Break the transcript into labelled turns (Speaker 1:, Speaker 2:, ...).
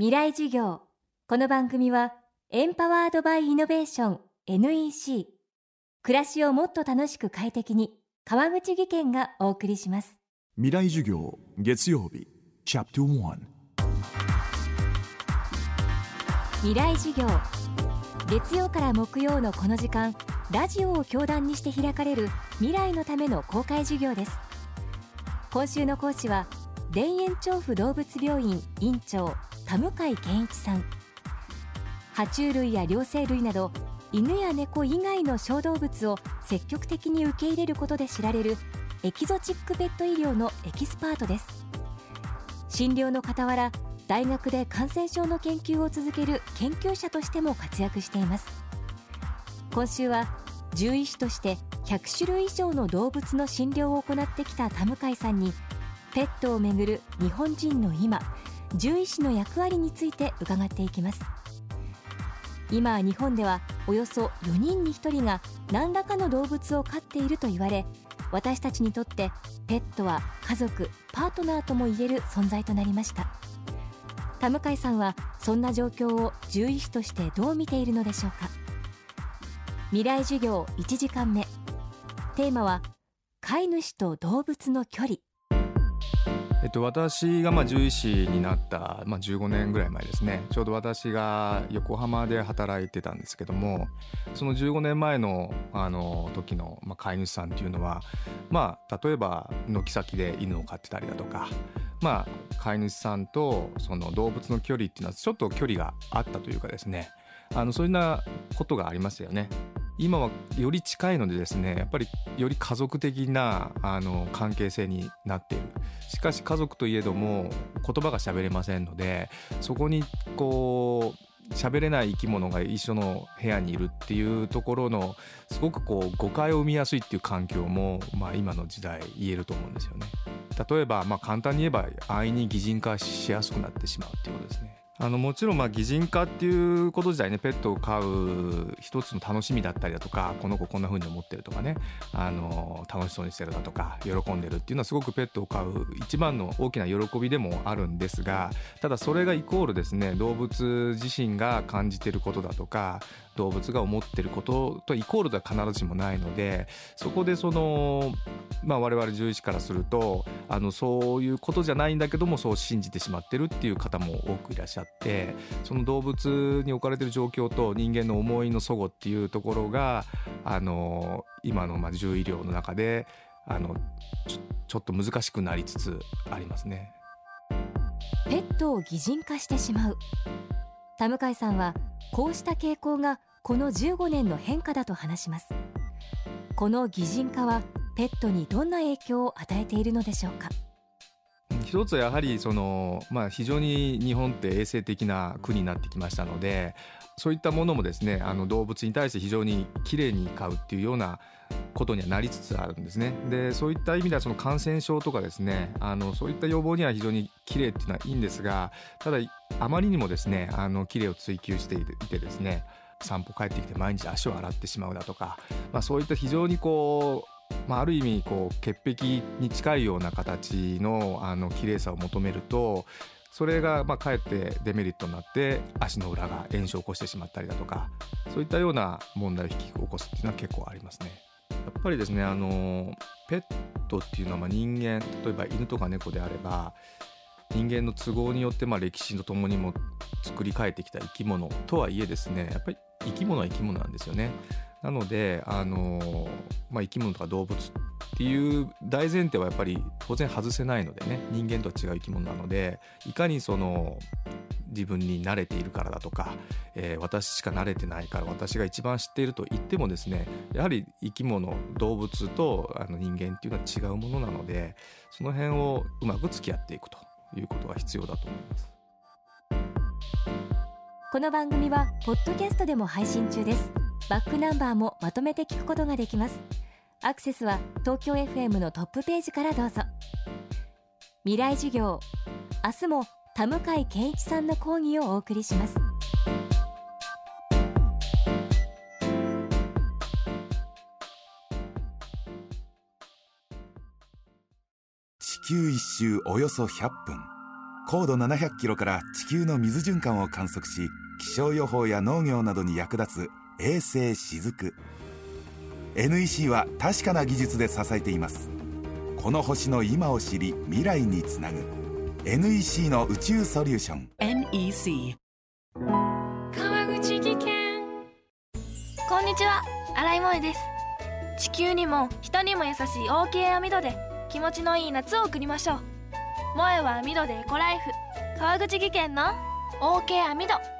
Speaker 1: 未来授業。この番組はエンパワードバイイノベーション NEC 暮らしをもっと楽しく快適に川口義賢がお送りします。
Speaker 2: 未来授業月曜日チャプト1
Speaker 1: 未来授業。月曜から木曜のこの時間ラジオを教壇にして開かれる未来のための公開授業です。今週の講師は田園調布動物病院院長田向健一さん。爬虫類や両生類など犬や猫以外の小動物を積極的に受け入れることで知られるエキゾチックペット医療のエキスパートです。診療の傍ら大学で感染症の研究を続ける研究者としても活躍しています。今週は獣医師として100種類以上の動物の診療を行ってきた田向さんにペットをめぐる日本人の今獣医師の役割について伺っていきます。今日本ではおよそ4人に1人が何らかの動物を飼っていると言われ私たちにとってペットは家族パートナーともいえる存在となりました。田向さんはそんな状況を獣医師としてどう見ているのでしょうか。未来授業1時間目。テーマは飼い主と動物の距離。
Speaker 3: えっと、私がまあ獣医師になった、まあ、15年ぐらい前ですねちょうど私が横浜で働いてたんですけどもその15年前のあの時の、飼い主さんっていうのは、まあ、例えば軒先で犬を飼ってたりだとか、まあ、飼い主さんとその動物の距離っていうのはちょっと距離があったというかですねあのそういうなことがありましたよね。今はより近いのでですねやっぱりより家族的なあの関係性になっているしかし家族といえども言葉が喋れませんのでそこにこう喋れない生き物が一緒の部屋にいるっていうところのすごくこう誤解を生みやすいっていう環境も、まあ、今の時代言えると思うんですよね。例えば、まあ、簡単に言えば安易に擬人化しやすくなってしまうっていうことですね。あのもちろんまあ擬人化っていうこと自体ねペットを飼う一つの楽しみだったりだとかこの子こんな風に思ってるとかねあの楽しそうにしてるだとか喜んでるっていうのはすごくペットを飼う一番の大きな喜びでもあるんですがただそれがイコールですね動物自身が感じてることだとか動物が思ってることとイコールでは必ずしもないのでそこでその、まあ、我々獣医師からするとあのそういうことじゃないんだけどもそう信じてしまってるっていう方も多くいらっしゃってその動物に置かれてる状況と人間の思いの齟齬っていうところがあの今のまあ獣医療の中であのちょっと難しくなりつつありますね。
Speaker 1: ペットを擬人化してしまう。田向さんはこうした傾向がこの15年の変化だと話します。この擬人化はペットにどんな影響を与えているのでしょうか？
Speaker 3: 一つはやはりその、まあ、非常に日本って衛生的な国になってきましたのでそういったものもですねあの動物に対して非常にきれいに飼うっていうようなことにはなりつつあるんですね。でそういった意味ではその感染症とかですねあのそういった予防には非常にきれいっていうのはいいんですがただあまりにもですねあのきれいを追求していてですね散歩帰ってきて毎日足を洗ってしまうだとか、まあ、そういった非常にこう、まあ、ある意味こう潔癖に近いような形のあの綺麗さを求めるとそれがまあかえってデメリットになって足の裏が炎症を起こしてしまったりだとかそういったような問題を引き起こすっていうのは結構ありますね。やっぱりですねあのペットっていうのはまあ人間例えば犬とか猫であれば人間の都合によってまあ歴史とともにも作り変えてきた生き物とはいえですねやっぱり生き物は生き物なんですよね。なのであの、まあ、生き物とか動物っていう大前提はやっぱり当然外せないのでね人間とは違う生き物なのでいかにその自分に慣れているからだとか、えー、私しか慣れてないから私が一番知っていると言ってもですねやはり生き物動物とあの人間っていうのは違うものなのでその辺をうまく付き合っていくということが必要だと思います。
Speaker 1: この番組はポッドキャストでも配信中ですバックナンバーもまとめて聞くことができます。アクセスは東京 FM のトップページからどうぞ。未来授業明日も田向健一さんの講義をお送りします。
Speaker 4: 地球一周およそ100分。高度700キロから地球の水循環を観測し気象予報や農業などに役立つ衛星しずく。NEC は確かな技術で支えています。この星の今を知り未来につなぐ。NEC の宇宙ソリューション。
Speaker 5: NEC
Speaker 6: 川口技研。こんにちは。新井萌です。地球にも人にも優しい OK 網戸で気持ちのいい夏を送りましょう。萌えは網戸でエコライフ。川口技研の OK 網戸川口技研